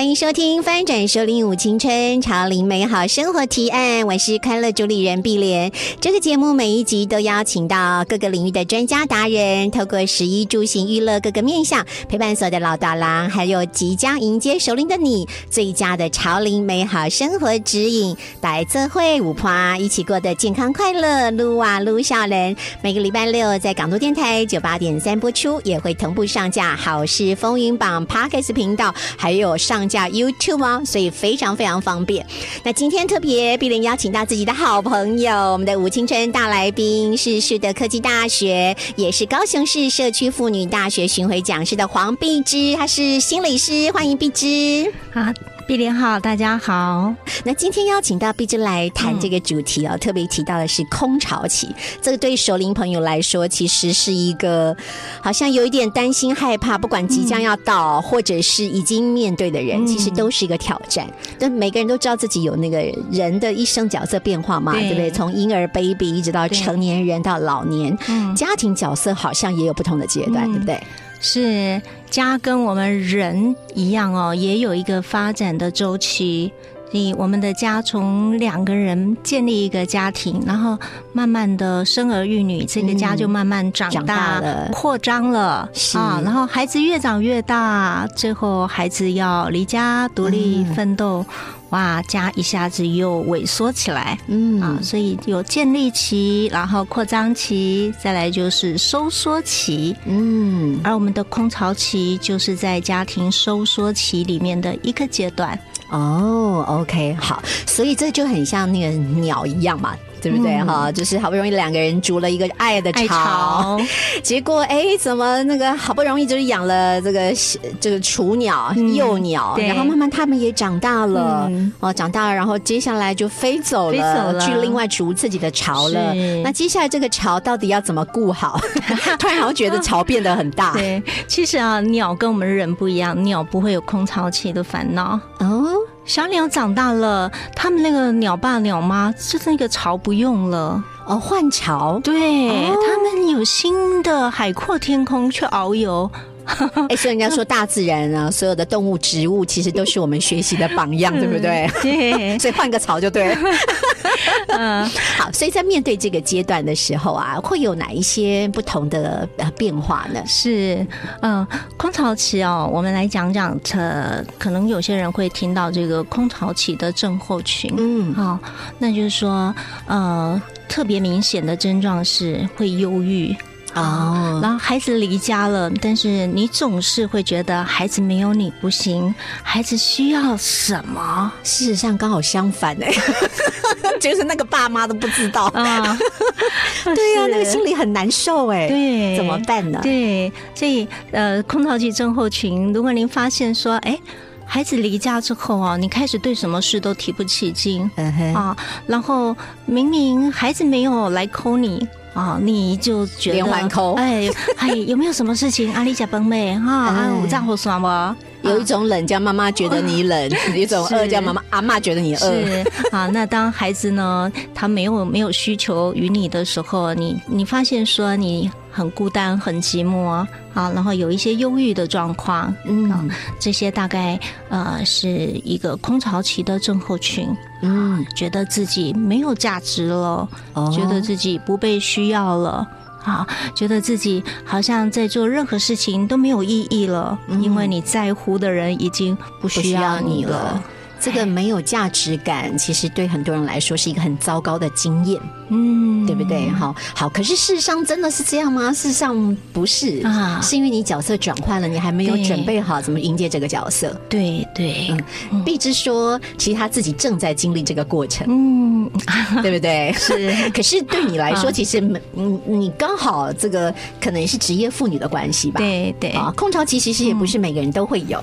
欢迎收听《翻转首领舞青春潮林美好生活提案》，我是快乐主理人碧莲。这个节目每一集都邀请到各个领域的专家达人，透过十一住行娱乐各个面向，陪伴所有的老大郎，还有即将迎接首领的你，最佳的潮林美好生活指引，来这会舞花一起过得健康快乐，撸啊撸笑人。每个礼拜六在港都电台九八点三播出，也会同步上架好事风云榜 Parkes 频道，还有上。叫 YouTube 哦，所以非常非常方便。那今天特别碧莲邀请到自己的好朋友，我们的吴青春大来宾是树德科技大学，也是高雄市社区妇女大学巡回讲师的黄碧芝，她是心理师，欢迎碧芝。好。碧莲好，大家好。那今天邀请到碧芝来谈这个主题哦，特别提到的是空巢期。这个对熟龄朋友来说，其实是一个好像有一点担心害怕，不管即将要到，或者是已经面对的人，其实都是一个挑战。但每个人都知道自己有那个人的一生角色变化嘛，对不对？从婴儿 baby 一直到成年人到老年，家庭角色好像也有不同的阶段，对不对？是家跟我们人一样哦，也有一个发展的周期。你我们的家从两个人建立一个家庭，然后慢慢的生儿育女，这个家就慢慢长大了、扩张了啊。然后孩子越长越大，最后孩子要离家独立奋斗。哇，家一下子又萎缩起来，嗯啊，所以有建立期，然后扩张期，再来就是收缩期，嗯，而我们的空巢期就是在家庭收缩期里面的一个阶段。哦，OK，好，所以这就很像那个鸟一样嘛。对不对哈？就是好不容易两个人筑了一个爱的巢，结果哎，怎么那个好不容易就是养了这个这个雏鸟、幼鸟，然后慢慢他们也长大了哦，长大了，然后接下来就飞走了，去另外筑自己的巢了。那接下来这个巢到底要怎么顾好？突然好像觉得巢变得很大。对，其实啊，鸟跟我们人不一样，鸟不会有空巢期的烦恼哦。小鸟长大了，他们那个鸟爸鸟妈就是那个巢不用了哦，换巢。对他们有新的海阔天空去遨游。哎，所以人家说大自然啊，所有的动物、植物其实都是我们学习的榜样，对不对？对，所以换个槽就对。嗯，好，所以在面对这个阶段的时候啊，会有哪一些不同的呃变化呢？是，嗯，空巢期哦，我们来讲讲，呃，可能有些人会听到这个空巢期的症候群，嗯，好，那就是说，呃，特别明显的症状是会忧郁。哦，然后孩子离家了，但是你总是会觉得孩子没有你不行，孩子需要什么？事实上刚好相反哎，就是那个爸妈都不知道啊。对呀，那个心里很难受哎。对，怎么办呢？对，所以呃，空巢期症候群，如果您发现说，哎，孩子离家之后啊，你开始对什么事都提不起劲啊，然后明明孩子没有来抠你。哦，你就觉得连环扣哎哎，有没有什么事情？阿丽家崩妹哈，啊，五脏好酸不？有一种冷叫妈妈觉得你冷，一种饿叫妈妈阿妈觉得你饿。是啊，那当孩子呢，他没有没有需求与你的时候，你你发现说你很孤单、很寂寞啊，然后有一些忧郁的状况，嗯，这些大概呃是一个空巢期的症候群，嗯，觉得自己没有价值了，觉得自己不被需要了。啊，觉得自己好像在做任何事情都没有意义了，因为你在乎的人已经不需要你了。这个没有价值感，其实对很多人来说是一个很糟糕的经验，嗯，对不对？好，好，可是事实上真的是这样吗？事实上不是啊，是因为你角色转换了，你还没有准备好怎么迎接这个角色。对对，嗯，毕之说，其实他自己正在经历这个过程，嗯，对不对？是，可是对你来说，其实你你刚好这个可能是职业妇女的关系吧？对对，啊，空巢期其实也不是每个人都会有。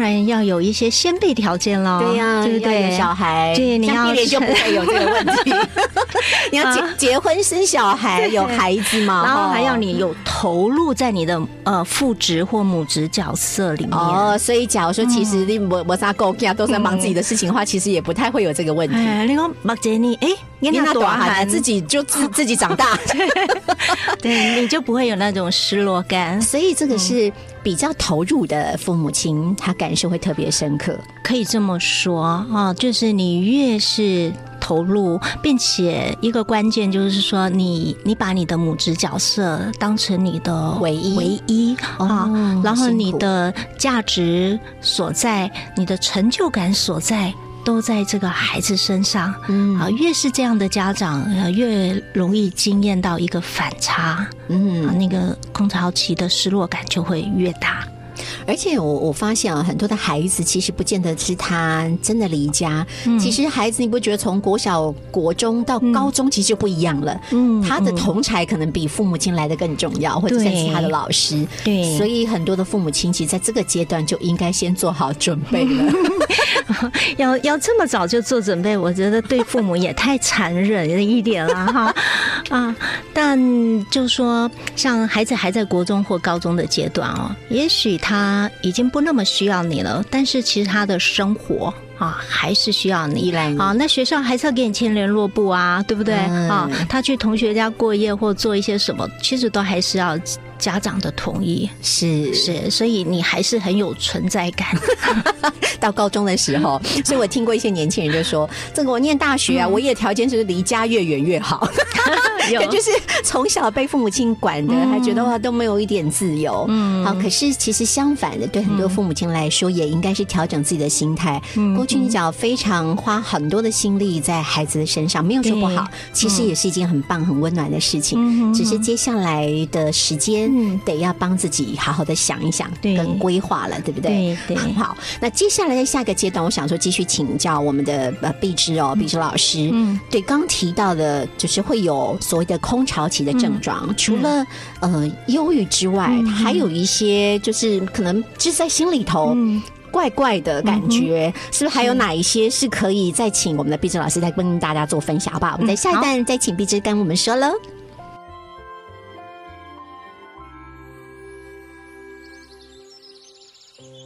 然然要有一些先备条件喽。对呀，对不对？小孩，对，你要像碧莲就不会有这个问题。你要结结婚生小孩，有孩子嘛？然后还要哦你有投入在你的呃父职或母职角色里面。哦，所以假如说其实你我我啥够啊，都在忙自己的事情的话，其实也不太会有这个问题。哎，你讲目前你哎，你你那那短孩自己就自自己长大，对，你就不会有那种失落感。所以这个是比较投入的父母亲，他感受会特别深刻。可以这么说啊，就是你越是投入，并且一个关键就是说你，你把你的母职角色当成你的唯一唯一啊哦，然后你的价值所在，你的成就感所在。都在这个孩子身上，嗯。啊，越是这样的家长，呃，越容易惊艳到一个反差，啊，嗯，那个空巢期的失落感就会越大。而且我我发现啊，很多的孩子其实不见得是他真的离家，其实孩子你不觉得从国小、国中到高中其实就不一样了？嗯他的嗯同才可能比父母亲来的更重要，或者对甚至是他的老师。对所以很多的父母亲其实在这个阶段就应该先做好准备了。要要这么早就做准备，我觉得对父母也太残忍了一点了哈 啊！但就说像孩子还在国中或高中的阶段哦，也许他他已经不那么需要你了，但是其实他的生活。啊，还是需要你依赖你啊。那学校还是要给你签联络簿啊，对不对、嗯啊？他去同学家过夜或做一些什么，其实都还是要家长的同意。是是，所以你还是很有存在感。到高中的时候，所以我听过一些年轻人就说：“这个我念大学啊，嗯唯一的条件就是离家越远越好。”有 就是从小被父母亲管的，还觉得哇都没有一点自由。嗯好，可是其实相反的，对很多父母亲来说，也应该是调整自己的心态。嗯过去你只要非常花很多的心力在孩子的身上，没有说不好，其实也是一件很棒、很温暖的事情。嗯只是接下来的时间嗯。得要帮自己好好的想一想，对。跟规划了，对不对？对对。很好。那接下来的下个阶段，我想说继续请教我们的呃碧芝哦，碧芝老师。嗯。对，刚提到的，就是会有所谓的空巢期的症状，除了呃忧郁之外，嗯。还有一些就是可能就是在心里头。嗯怪怪的感觉，是不是还有哪一些是可以再请我们的碧芝老师再跟大家做分享，好不好？我们在下一段再请碧芝跟我们说喽。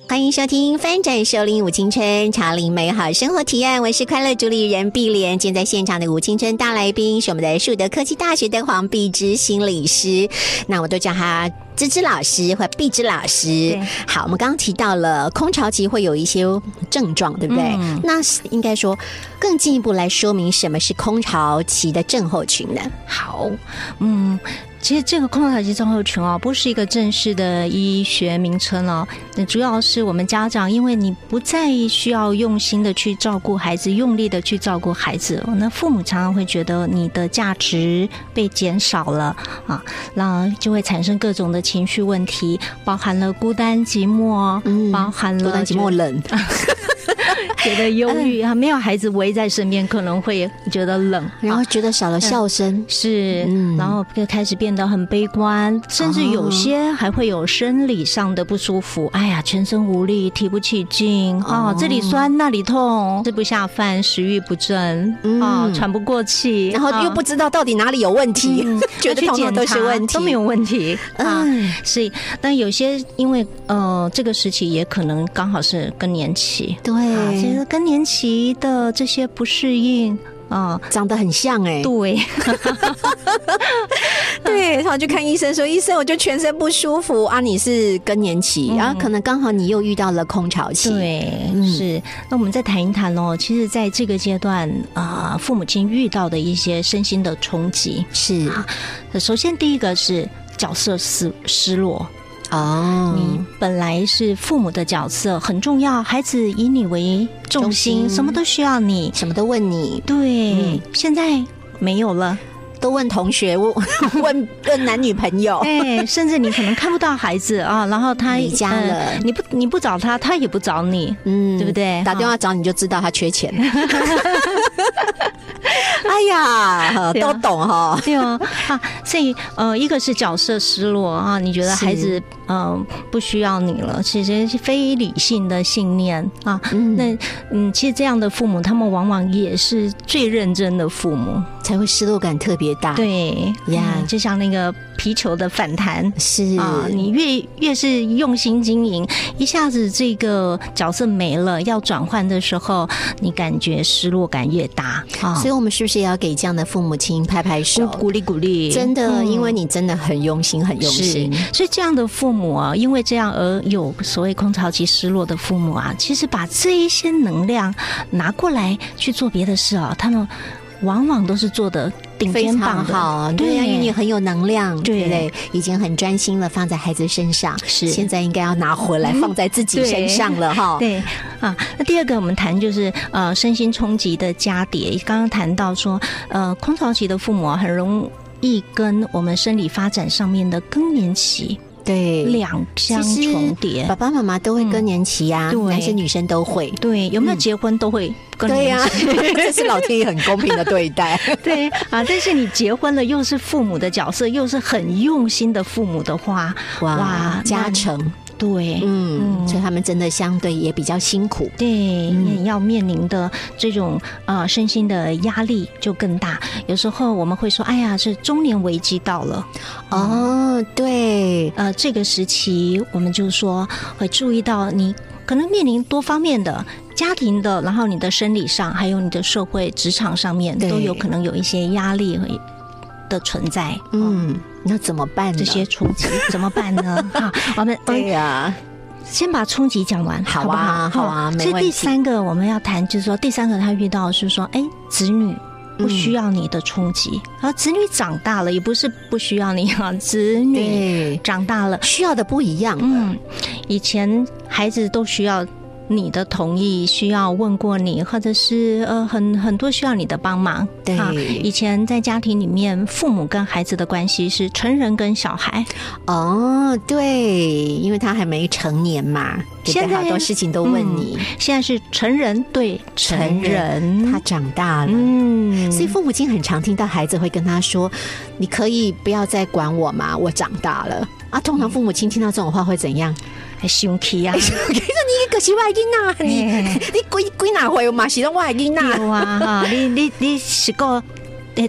欢迎收听《翻转首领五青春潮领美好生活提案》，我是快乐主理人碧莲。今天在现场的五青春大来宾是我们的树德科技大学的黄碧芝心理师，那我都叫她芝芝老师或碧芝老师。好，我们刚刚提到了空巢期会有一些症状，对不对？嗯那是应该说更进一步来说明什么是空巢期的症候群呢？好，嗯。其实这个空巢期症候群哦，不是一个正式的医学名称哦，那主要是我们家长，因为你不再需要用心的去照顾孩子，用力的去照顾孩子，那父母常常会觉得你的价值被减少了啊，那就会产生各种的情绪问题，包含了孤单寂寞，嗯包含了孤单寂寞冷，觉得忧郁啊，没有孩子围在身边，可能会觉得冷，然后觉得少了笑声，是，嗯。然后就开始变得很悲观，甚至有些还会有生理上的不舒服。哎呀，全身无力，提不起劲啊、哦。这里酸那里痛，吃不下饭，食欲不振嗯。啊、喘不过气，然后又不啊知道到底哪里有问题，嗯 觉得通通都是问题，都没有问题啊。嗯。所以，但有些因为呃，这个时期也可能刚好是更年期，对，啊，其实更年期的这些不适应啊，长得很像哎、对，对，然后去看医生说，医生我就全身不舒服啊，你是更年期，嗯。然后可能刚好你又遇到了空巢期，对，嗯。是。那我们再谈一谈哦，其实在这个阶段啊、父母亲遇到的一些身心的冲击。是。啊首先，第一个是角色失失落。哦，你本来是父母的角色很重要，孩子以你为重中心，什么都需要你。什么都问你，对，嗯。现在没有了。都问同学，问 问问男女朋友，哎，甚至你可能看不到孩子啊，然后他离家了呃你不你不找他，他也不找你。嗯对不对？打电话找你就知道他缺钱，哎呀，都懂哈。对哦，啊，所以呃，一个是角色失落啊，你觉得孩子呃不需要你了，其实是非理性的信念啊。嗯那嗯，其实这样的父母，他们往往也是最认真的父母。才会失落感特别大。，对呀嗯就像那个皮球的反弹。是啊，你越越是用心经营，一下子这个角色没了，要转换的时候，你感觉失落感越大啊。所以我们是不是也要给这样的父母亲拍拍手？鼓励鼓励，真的，嗯因为你真的很用心，很用心。所以这样的父母啊，因为这样而有所谓空巢期失落的父母啊，其实把这一些能量拿过来去做别的事啊，他们往往都是做的顶尖棒的，好，对。呀，因为你很有能量，对。对不对？已经很专心了，放在孩子身上，是。现在应该要拿回来放在自己身上了哈。对。啊，那第二个我们谈就是呃身心冲击的加叠，刚刚谈到说呃空巢期的父母啊，很容易跟我们生理发展上面的更年期对，两相重叠爸。爸妈妈都会更年期呀，对男生女生都会。对，有没有结婚都会更对呀年期。，这是老天爷很公平的对待。对啊，但是你结婚了，又是父母的角色，又是很用心的父母的话，哇，加成，对，嗯，所以他们真的相对也比较辛苦。对，要面临的这种呃身心的压力就更大。有时候我们会说，哎呀，是中年危机到了。哦，对，呃，这个时期我们就说会注意到你可能面临多方面的。家庭的，然后你的生理上，还有你的社会、职场上面，都有可能有一些压力和的存在。嗯，嗯，那怎么办呢？这些冲击 怎么办呢？哈，我们 对呀，先把冲击讲完，好啊不好？好啊没所以问题第三个我们要谈，就是说第三个他遇到的是说，哎，子女。不需要你的冲击，而子女长大了，也不是不需要你啊，子女，长大了，需要的不一样。嗯，以前孩子都需要你的同意，需要问过你，或者是呃很很多需要你的帮忙。对啊以前在家庭里面，父母跟孩子的关系是成人跟小孩，哦，对，因为他还没成年嘛？现在好多事情都问你，现在是成人对成人，他长大了。嗯，所以父母亲很常听到孩子会跟他说：“你可以不要再管我吗？我长大了。”啊，通常父母亲听到这种话会怎样？还生气啊，我跟你可是我的囡仔，你你几几哪回嘛是拢我的囡仔。有啊哈，你 你你是个诶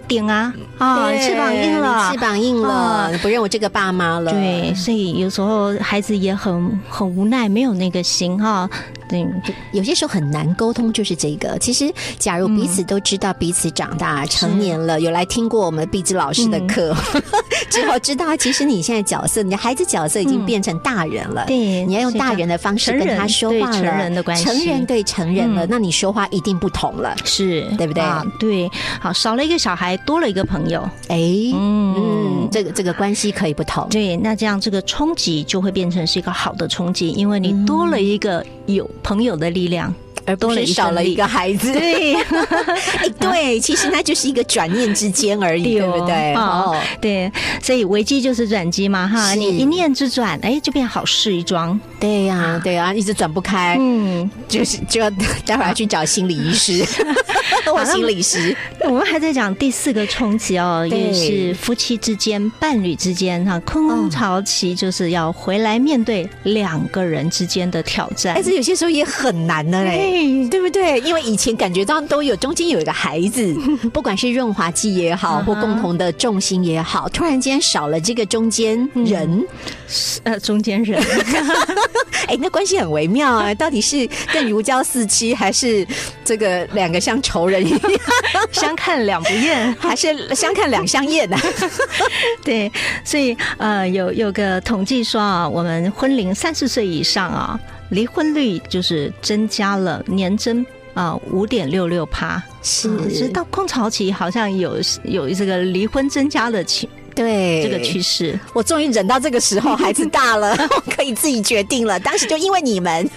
顶啊啊，翅膀硬了，翅膀硬了，不认我这个爸妈了。对，所以有时候孩子也很很无奈，没有那个心哈。对，有些时候很难沟通，就是这个。其实，假如彼此都知道彼此长大、成年了，有来听过我们碧芝老师的课、之后，知道其实你现在角色，你的孩子角色已经变成大人了。对你要用大人的方式跟他说话了。成人对成人的关系成人对成人了，嗯那你说话一定不同了。是对不对啊，对，好，少了一个小孩，多了一个朋友。哎，嗯嗯，这个这个关系可以不同。对，那这样这个冲击就会变成是一个好的冲击，因为你多了一个有朋友的力量，而不多了一是少了一个孩子，对 哎，对，其实那就是一个转念之间而已，对不对？哦，对，所以危机就是转机嘛，哈，你一念之转，哎，就变好事一桩。对呀，对呀，一直转不开，嗯，就是就要待会儿要去找心理医师 或心理师。我们还在讲第四个冲击哦，也是夫妻之间、伴侣之间哈，空巢期就是要回来面对两个人之间的挑战但。是有些时候也很难的嘞，对对不对？因为以前感觉到都有中间有一个孩子，不管是润滑剂也好，或共同的重心也好，突然间少了这个中间人，呃，中间人，哎，那关系很微妙啊，到底是更如胶似漆，还是这个两个像仇人一样，相看两不厌。还是相看两相厌啊呢？对，所以呃，有有个统计说啊，我们婚龄三十岁以上啊，离婚率就是增加了年增。啊，五点六六趴是啊是到空巢期好像有有这个离婚增加的趋对这个趋势，我终于忍到这个时候，孩子大了，我可以自己决定了。当时就因为你们，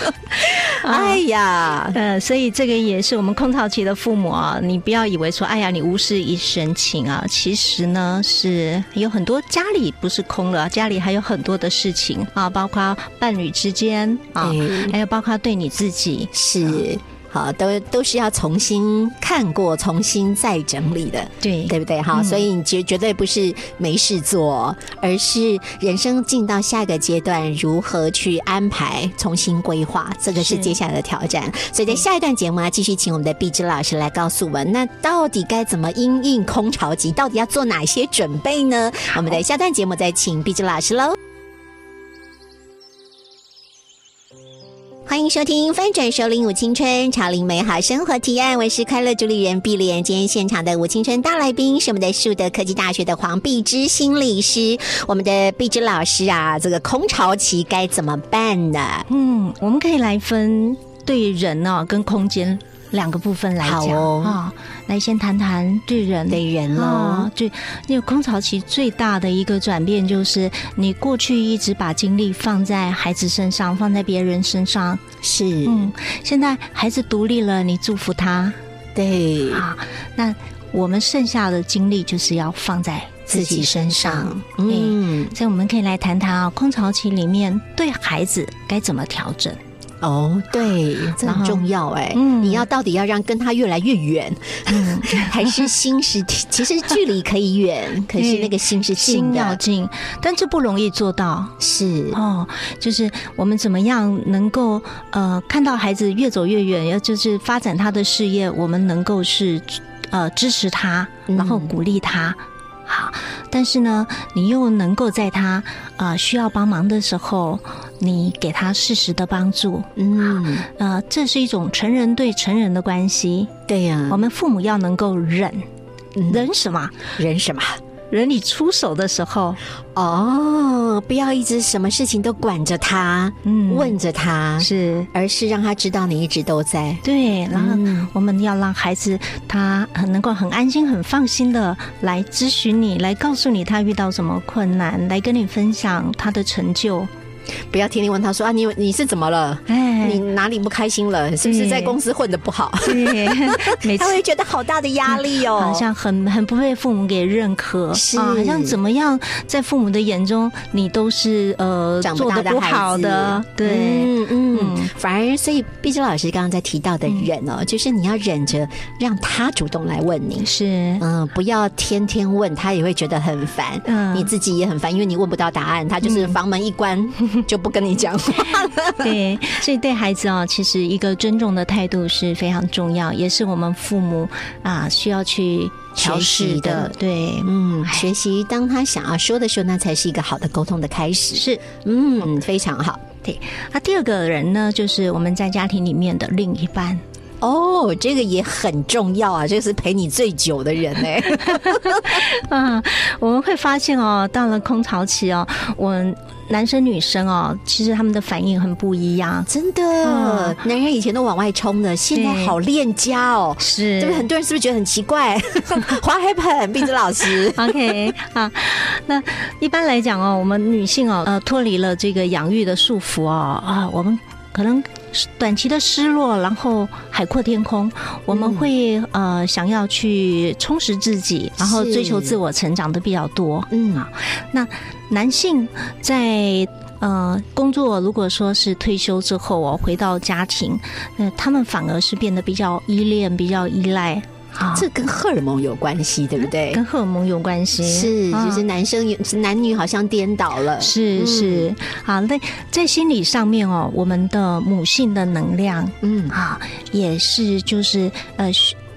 哎呀，呃，所以这个也是我们空巢期的父母啊，你不要以为说，哎呀，你无事一身轻啊，其实呢是有很多家里不是空了，家里还有很多的事情啊，包括伴侣之间啊，对还有包括对你自己，是。好，都都是要重新看过、重新再整理的。对对不对？哈、嗯所以你绝绝对不是没事做，而是人生进到下一个阶段，如何去安排、重新规划，这个是是接下来的挑战。所以在下一段节目啊，继续请我们的碧芝老师来告诉我们，那到底该怎么因应空巢期，到底要做哪些准备呢？我们的下段节目再请碧芝老师喽。欢迎收听翻转首领舞青春，潮领美好生活提案。我是快乐主理人碧莲。今天现场的舞青春大来宾是我们的树德科技大学的黄碧芝心理师。我们的碧芝老师啊，这个空巢期该怎么办呢？嗯，我们可以来分对人呢、跟空间两个部分来讲啊、来先谈谈对人。对人喽啊，对，那个空巢期最大的一个转变就是，你过去一直把精力放在孩子身上，放在别人身上，是，嗯，现在孩子独立了，你祝福他。对，啊，那我们剩下的精力就是要放在自己身上，嗯。嗯，所以我们可以来谈谈啊，空巢期里面对孩子该怎么调整。哦，对，这很重要哎。嗯你要到底要让跟他越来越远，嗯，还是心是？其实距离可以远，可是那个心是近心要，近，但这不容易做到。是哦，就是我们怎么样能够呃看到孩子越走越远，要就是发展他的事业，我们能够是呃支持他，嗯然后鼓励他。好，但是呢，你又能够在他呃需要帮忙的时候，你给他适时的帮助。嗯，呃，这是一种成人对成人的关系。对呀、我们父母要能够忍，嗯忍什么？忍什么？忍你出手的时候，哦，不要一直什么事情都管着他，嗯问着他，是而是让他知道你一直都在。对，然后嗯我们要让孩子他很能够很安心、很放心的来咨询你，来告诉你他遇到什么困难，来跟你分享他的成就。不要天天问他说啊，你你是怎么了？哎。你哪里不开心了？是不是在公司混的不好？对，每次他会觉得好大的压力哦，好像很很不被父母给认可，是。啊，好像怎么样，在父母的眼中，你都是呃长不做的不大的孩子。好的，对，嗯嗯嗯，反而所以毕竟老师刚刚在提到的忍哦，就是你要忍着让他主动来问你。是，嗯，不要天天问他，也会觉得很烦。嗯。你自己也很烦，因为你问不到答案，他就是房门一关、就不跟你讲话了。对，所以对孩子啊，其实一个尊重的态度是非常重要，也是我们父母啊需要去调学习试的的。对，嗯，学习当他想要说的时候，那才是一个好的沟通的开始。是。嗯，非常好。对那第二个人呢，就是我们在家庭里面的另一半。哦，这个也很重要啊，这个是陪你最久的人呢。啊，我们会发现哦，到了空巢期哦，我男生女生哦，其实他们的反应很不一样。真的，嗯男人以前都往外冲的，现在好恋家哦。是对不对？很多人是不是觉得很奇怪？华 happen，碧芝老师。OK 啊，那一般来讲哦，我们女性哦，呃，脱离了这个养育的束缚哦，啊，我们可能短期的失落，然后海阔天空，我们会、呃想要去充实自己，然后追求自我成长的比较多。嗯。啊，那男性在呃工作，如果说是退休之后哦，回到家庭，呃，他们反而是变得比较依恋、比较依赖啊，这跟荷尔蒙有关系，对不对？跟荷尔蒙有关系。是，啊就是男生有男女好像颠倒了。是嗯是，好，那在心理上面哦，我们的母性的能量嗯，啊，也是就是呃。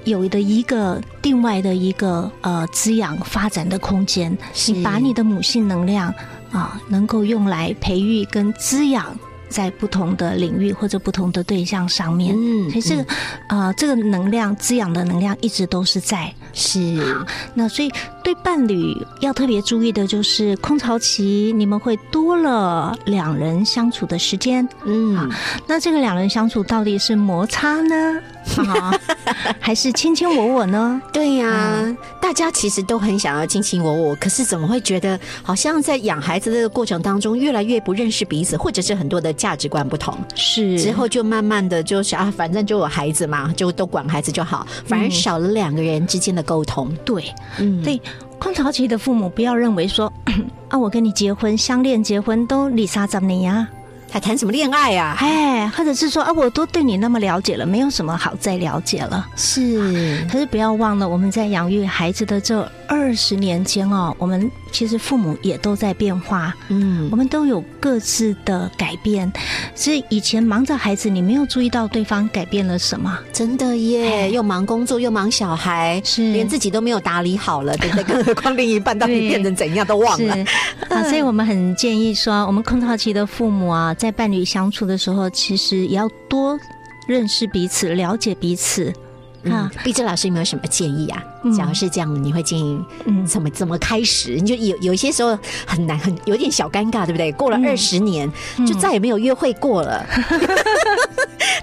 有的一个另外的一个呃滋养发展的空间，是你把你的母性能量啊，能够用来培育跟滋养在不同的领域或者不同的对象上面。嗯所以这个呃这个能量滋养的能量一直都是在。是那所以对伴侣要特别注意的就是空巢期，你们会多了两人相处的时间。嗯，那这个两人相处到底是摩擦呢，啊，还是卿卿我我呢？对呀、嗯大家其实都很想要卿卿我我，可是怎么会觉得好像在养孩子的过程当中，越来越不认识彼此，或者是很多的价值观不同，是之后就慢慢的就是啊，反正就有孩子嘛，就都管孩子就好，反而少了两个人之间的沟通。对嗯，对。空巢期的父母不要认为说 啊，我跟你结婚、相恋、结婚都离沙怎年呀，还谈什么恋爱啊？哎，或者是说啊，我都对你那么了解了，没有什么好再了解了。是，可是不要忘了，我们在养育孩子的这二十年间哦，我们其实父母也都在变化，嗯我们都有各自的改变。所以以前忙着孩子，你没有注意到对方改变了什么。真的耶，哎又忙工作又忙小孩，是连自己都没有打理好了，对不对？更何况另一半到底对变成怎样都忘了。啊，所以我们很建议说，我们空巢期的父母啊，在伴侣相处的时候，其实也要多认识彼此，了解彼此嗯啊。，毕志老师有没有什么建议啊？嗯假如是这样，你会建议嗯怎么怎么开始？你就有有一些时候很难，很有点小尴尬，对不对？过了嗯二十年，嗯就再也没有约会过了。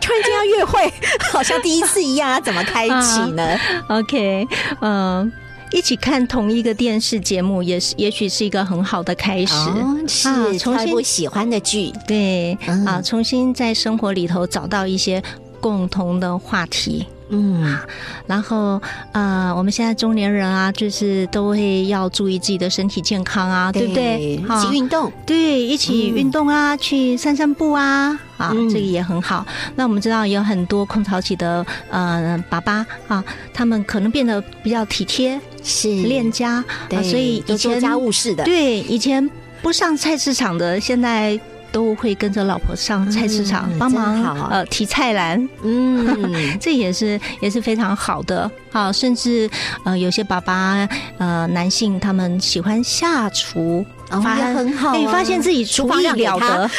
突然间要约会，好像第一次一样，怎么开启呢？OK，嗯、一起看同一个电视节目，也是也许是一个很好的开始。哦，是啊重新喜欢的剧，对、嗯啊，重新在生活里头找到一些共同的话题。嗯，然后，呃，我们现在中年人啊，就是都会要注意自己的身体健康啊，对不对？一起运动，对，一起运动啊，去散散步啊，啊，嗯这个也很好。那我们知道有很多空巢期的呃爸爸啊，他们可能变得比较体贴、是恋家啊，所以以前家务事的，对以前不上菜市场的，现在。都会跟着老婆上菜市场嗯帮忙呃提菜篮，嗯，这也是也是非常好的。好，甚至呃有些爸爸呃男性他们喜欢下厨，哦也很好啊。哎发现自己厨艺了得，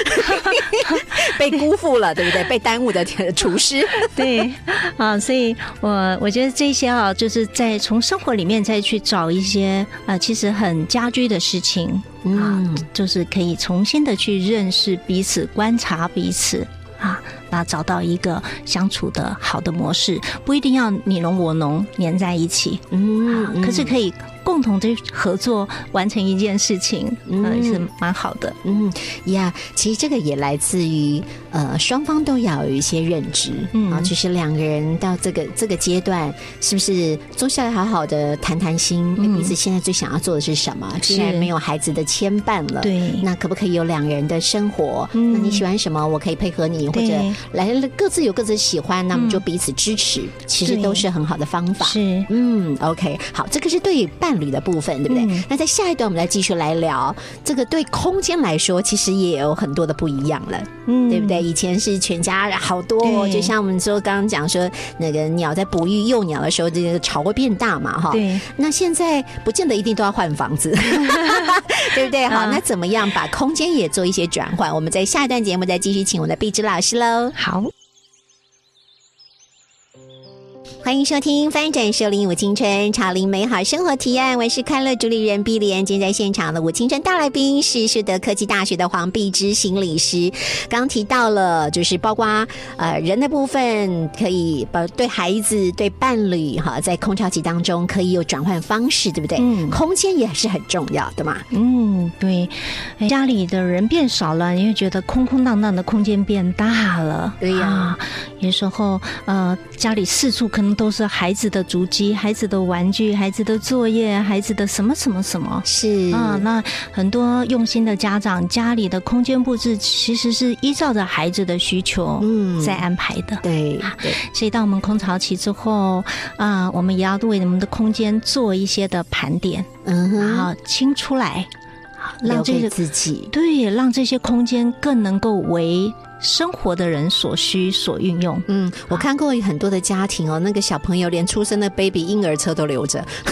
被辜负了，对不对？被耽误的厨师，对啊，所以我我觉得这些啊，就是在从生活里面再去找一些呃，其实很家居的事情啊，嗯，就是可以重新的去认识彼此、观察彼此啊，那找到一个相处的好的模式，不一定要你侬我侬黏在一起，嗯啊，可是可以共同的合作完成一件事情，嗯。嗯，是蛮好的。嗯呀，其实这个也来自于呃双方都要有一些认知，嗯。啊，就是两个人到这个这个阶段，是不是坐下来好好的谈谈心，嗯。彼此现在最想要做的是什么？既然没有孩子的牵绊了，对。那可不可以有两个人的生活？嗯。那你喜欢什么，我可以配合你，或者来了各自有各自喜欢，那我们嗯。就彼此支持，其实都是很好的方法。是，嗯，OK，好，这个是对伴侣的部分，对不对？嗯那在下一段我们再继续来聊这个对空间来说，其实也有很多的不一样了，嗯对不对？？以前是全家好多、哦，就像我们说刚刚讲说，那个鸟在哺育幼鸟的时候，这个巢会变大嘛，哈。对。那现在不见得一定都要换房子，对不对？好，嗯那怎么样把空间也做一些转换？我们在下一段节目再继续请我们的碧芝老师喽。好。欢迎收听《翻转收领舞青春潮龄美好生活提案》，我是快乐主理人碧莲。今天在现场的舞青春大来宾是树德科技大学的黄碧芝心理师。刚提到了，就是包括呃人的部。分，可以把对孩子、对伴侣哈，在空巢期当中可以有转换方式，对不对？嗯空间也是很重要的嘛。嗯，对，家里的人变少了，你会觉得空空荡荡的空间变大了。对呀有时候呃，家里四处可能都是孩子的足迹、孩子的玩具、孩子的作业、孩子的什么什么什么。是。啊，那很多用心的家长，家里的空间布置其实是依照着孩子的需求，嗯。在安排的。对对，所以到我们空巢期之后，啊、我们也要为我们的空间做一些的盘点，嗯然，后清出来，好让这个自己。对，让这些空间更能够为生活的人所需所运用。嗯，我看过很多的家庭哦，那个小朋友连出生的 baby 婴儿车都留着。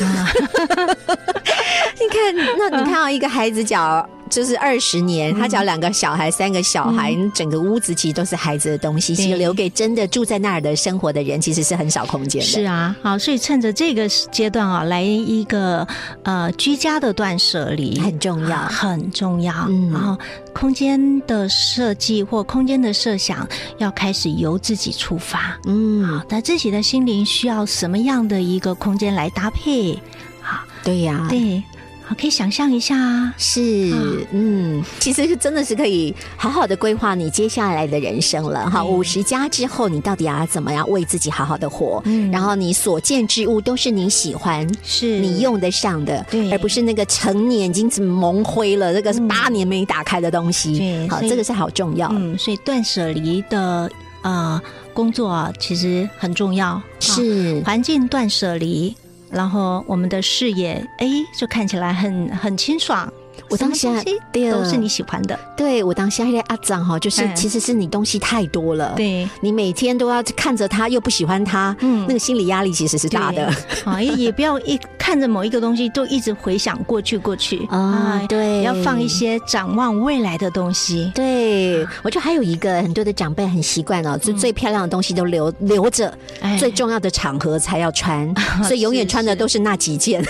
你看，那你看到一个孩子脚就是二十年，他只要两个小孩、三个小孩，整个屋子其实都是孩子的东西，其实留给真的住在那儿的生活的人，其实是很少空间的。是啊，好，所以趁着这个阶段啊，来一个呃居家的断舍离，很重要啊很重要。嗯然后空间的设计或空间的设想，要开始由自己出发。嗯好，，那自己的心灵需要什么样的一个空间来搭配？好，对呀，对。好可以想象一下啊。是，嗯，其实是真的是可以好好的规划你接下来的人生了哈。嗯五十加之后，你到底要怎么样为自己好好的活？嗯然后你所见之物都是你喜欢。是你用得上的，对而不是那个成年已经是蒙灰了，这个是八年没打开的东西。好，对好这个是好重要。嗯，所以断舍离的呃工作啊，其实很重要。啊是，环境断舍离，然后我们的视野哎就看起来很很清爽。我当下对都是你喜欢的，对我当下在阿长哈，就是嗯。其实是你东西太多了，对，你每天都要看着他，又不喜欢他，嗯。那个心理压力其实是大的。啊，也也不要一看着某一个东西就一直回想过去过去。啊对。要放一些展望未来的东西。对，我觉得还有一个很多的长辈很习惯哦，就最漂亮的东西都留留着，哎。最重要的场合才要穿，所以永远穿的都是那几件，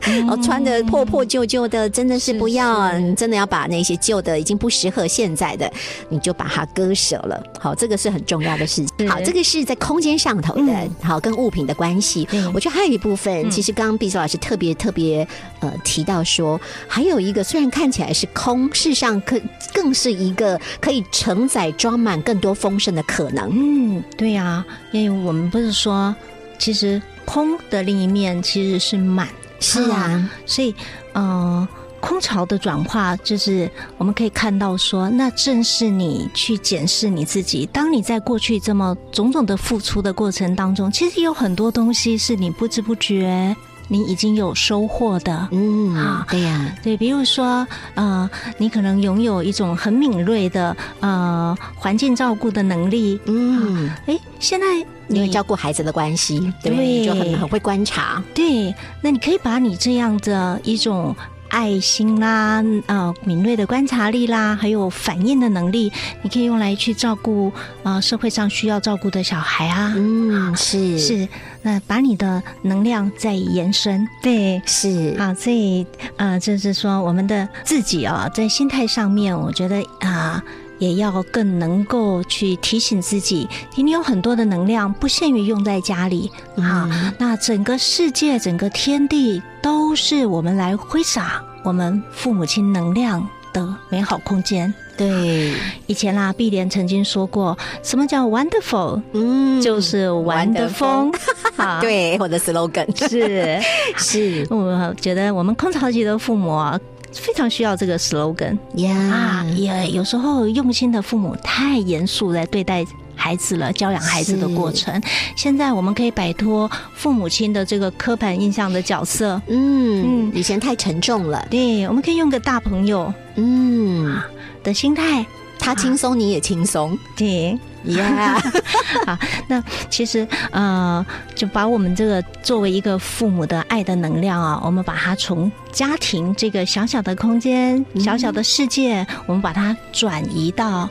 然 后，穿的破破旧旧的，真的是不要，是你真的要把那些旧的已经不适合现在的，你就把它割舍了。好，这个是很重要的事情。好，这个是在空间上头的，嗯好跟物品的关系对。我觉得还有一部分，嗯其实刚刚毕周老师特别特别呃提到说，还有一个虽然看起来是空，事实上可更是一个可以承载装满更多丰盛的可能。嗯，对呀、因为我们不是说，其实空的另一面其实是满，是啊，所以呃。空巢的转化，就是我们可以看到说，那正是你去检视你自己。当你在过去这么种种的付出的过程当中，其实有很多东西是你不知不觉你已经有收获的。嗯啊，对呀、对，比如说，呃，你可能拥有一种很敏锐的呃环境照顾的能力。嗯，哎，现在因为照顾孩子的关系，对不对，对就很很会观察。对，那你可以把你这样的一种爱心啦、呃敏锐的观察力啦，还有反应的能力，你可以用来去照顾呃社会上需要照顾的小孩啊。嗯，是是，那把你的能量再延伸，对，是，啊，所以呃，就是说我们的自己啊，在心态上面，我觉得啊。也要更能够去提醒自己，你有很多的能量，不限于用在家里啊。嗯那整个世界、整个天地都是我们来挥洒我们父母亲能量的美好空间。对，以前啦，碧莲曾经说过，什么叫 wonderful，、嗯就是玩的疯 啊。，对，我的 slogan 是。是我觉得我们空巢期的父母啊，非常需要这个 slogan 呀啊，也有时候用心的父母太严肃来对待。孩子了，教养孩子的过程，现在我们可以摆脱父母亲的这个刻板印象的角色，嗯，嗯。以前太沉重了，对，我们可以用个大朋友。嗯，的心态，他轻松你也轻松，对，呀，好，那其实呃，就把我们这个作为一个父母的爱的能量啊，我们把它从家庭这个小小的空间、小小的世界，我们把它转移到。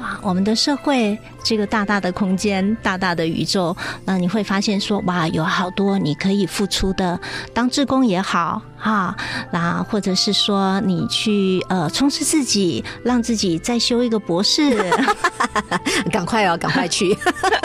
啊，我们的社会这个大大的空间、大大的宇宙，那你会发现说，哇，有好多你可以付出的，当志工也好，哈，那或者是说你去呃充实自己，让自己再修一个博士，赶快哦，赶快去，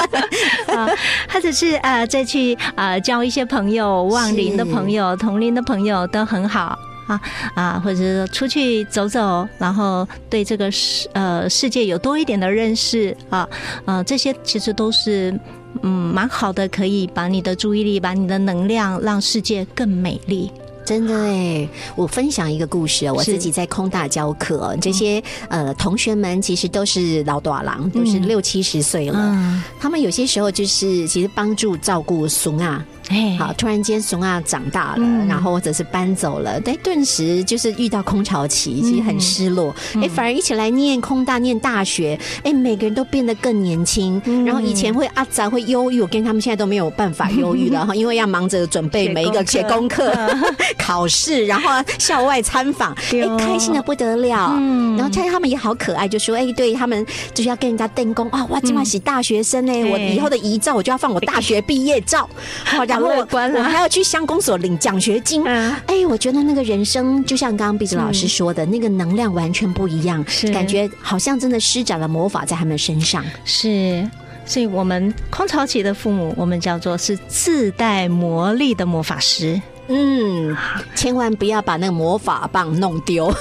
啊，或者是呃再去呃交一些朋友，望龄的朋友、同龄的朋友都很好。啊啊，或者是说出去走走，然后对这个世呃世界有多一点的认识啊，呃，这些其实都是嗯蛮好的，可以把你的注意力、把你的能量，让世界更美丽。真的哎，我分享一个故事哦，我自己在空大教课哦，这些呃同学们其实都是老短郎，都是嗯六七十岁了。嗯，他们有些时候就是其实帮助照顾孙啊，哎，好，突然间熊啊长大了，嗯。然后或者是搬走了，但顿时就是遇到空巢期，其实很失落。嗯。哎、反而一起来念空大、念大学，哎，每个人都变得更年轻。嗯。然后以前会阿杂会忧郁，我跟他们现在都没有办法忧郁了哈，因为要忙着准备每一个写写功功课课、考试，然后校外参访，哎，开心的不得了。嗯。然后他他们也好可爱，就说哎，对他们就是要跟人家登功啊，哇，今晚是大学生呢，我以后的遗照我就要放我大学毕业照，好，然后我还要去乡公所领奖学金。嗯哎，我觉得那个人生就像刚刚毕子老师说的，那个能量完全不一样，是感觉好像真的施展了魔法在他们身上。是，所以我们空巢期的父母，我们叫做是自带魔力的魔法师。嗯，千万不要把那个魔法棒弄丢。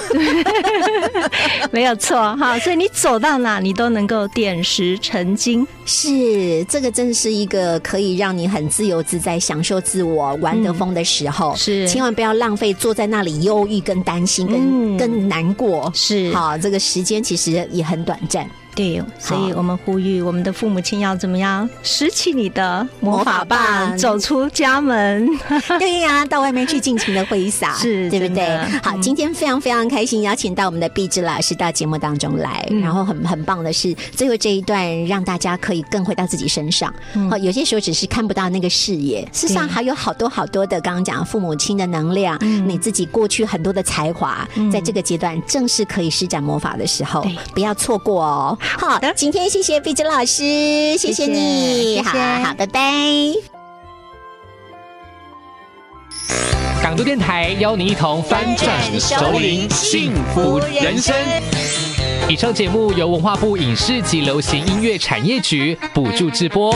没有错哈，所以你走到哪，你都能够点石成金。是，这个真的是一个可以让你很自由自在、享受自我、玩得疯的时候。是千万不要浪费坐在那里忧郁、跟担心、跟、嗯跟难过。是好，这个时间其实也很短暂。对，所以我们呼吁我们的父母亲要怎么样？拾起你的魔法棒棒，走出家门。对呀、到外面去尽情的挥洒，是对不对？好，嗯。今天非常非常开心，邀请到我们的碧芝老师到节目当中来，嗯。然后很很棒的是，最后这一段让大家可以更回到自己身上。嗯。好，有些时候只是看不到那个视野，事实上对还有好多好多的，刚刚讲父母亲的能量，嗯。你自己过去很多的才华，嗯。在这个阶段正是可以施展魔法的时候，不要错过哦。好的今天谢谢碧芝老师，谢谢谢你，谢好好，拜拜。港都电台邀您一同翻转首领幸福人生。以上节目由文化部影视及流行音乐产业局补助直播。